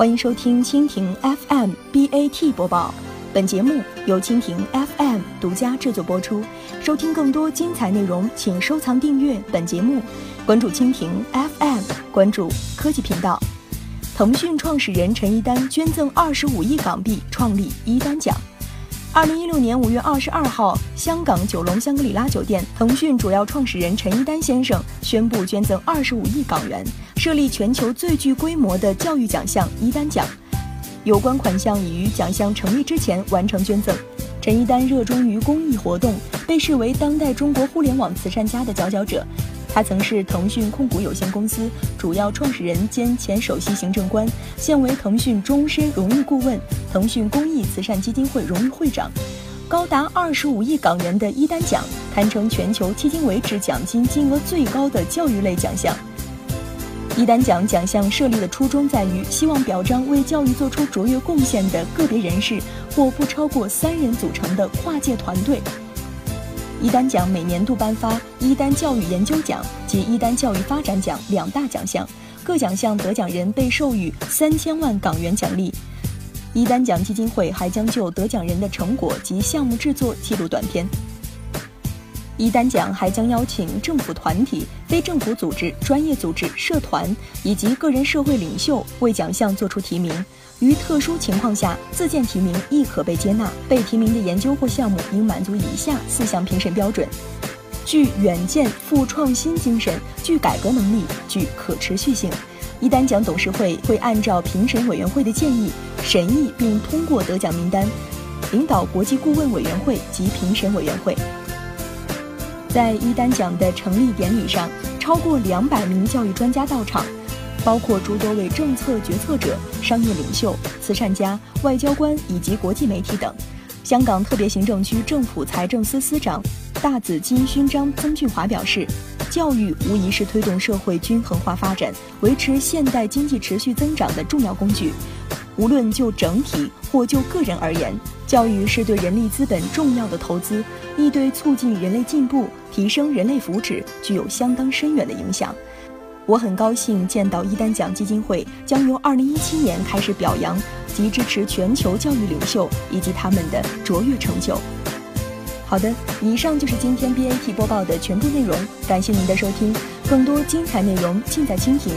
欢迎收听蜻蜓 FM BAT 播报，本节目由蜻蜓 FM 独家制作播出。收听更多精彩内容，请收藏订阅本节目，关注蜻蜓 FM，关注科技频道。腾讯创始人陈一丹捐赠二十五亿港币创立一丹奖。二零一六年五月二十二号，香港九龙香格里拉酒店，腾讯主要创始人陈一丹先生宣布捐赠二十五亿港元，设立全球最具规模的教育奖项一丹奖。有关款项已于奖项成立之前完成捐赠。陈一丹热衷于公益活动，被视为当代中国互联网慈善家的佼佼者。他曾是腾讯控股有限公司主要创始人兼前首席行政官，现为腾讯终身荣誉顾问、腾讯公益慈善基金会荣誉会长。高达二十五亿港元的一丹奖，堪称全球迄今为止奖金金额最高的教育类奖项。一丹奖奖项设立的初衷在于，希望表彰为教育做出卓越贡献的个别人士或不超过三人组成的跨界团队。一丹奖每年度颁发一丹教育研究奖及一丹教育发展奖两大奖项，各奖项得奖人被授予三千万港元奖励。一丹奖基金会还将就得奖人的成果及项目制作记录短片。一丹奖还将邀请政府团体、非政府组织、专业组织、社团以及个人社会领袖为奖项作出提名。于特殊情况下，自荐提名亦可被接纳。被提名的研究或项目应满足以下四项评审标准：具远见、富创新精神、具改革能力、具可持续性。一丹奖董事会会按照评审委员会的建议审议并通过得奖名单，领导国际顾问委员会及评审委员会。在一单奖的成立典礼上，超过两百名教育专家到场。包括诸多位政策决策者、商业领袖、慈善家、外交官以及国际媒体等。香港特别行政区政府财政司司长、大紫金勋章曾俊华表示：“教育无疑是推动社会均衡化发展、维持现代经济持续增长的重要工具。无论就整体或就个人而言，教育是对人力资本重要的投资，亦对促进人类进步、提升人类福祉具有相当深远的影响。”我很高兴见到一丹奖基金会将由2017年开始表扬及支持全球教育领袖以及他们的卓越成就。好的，以上就是今天 BAT 播报的全部内容，感谢您的收听，更多精彩内容尽在蜻蜓。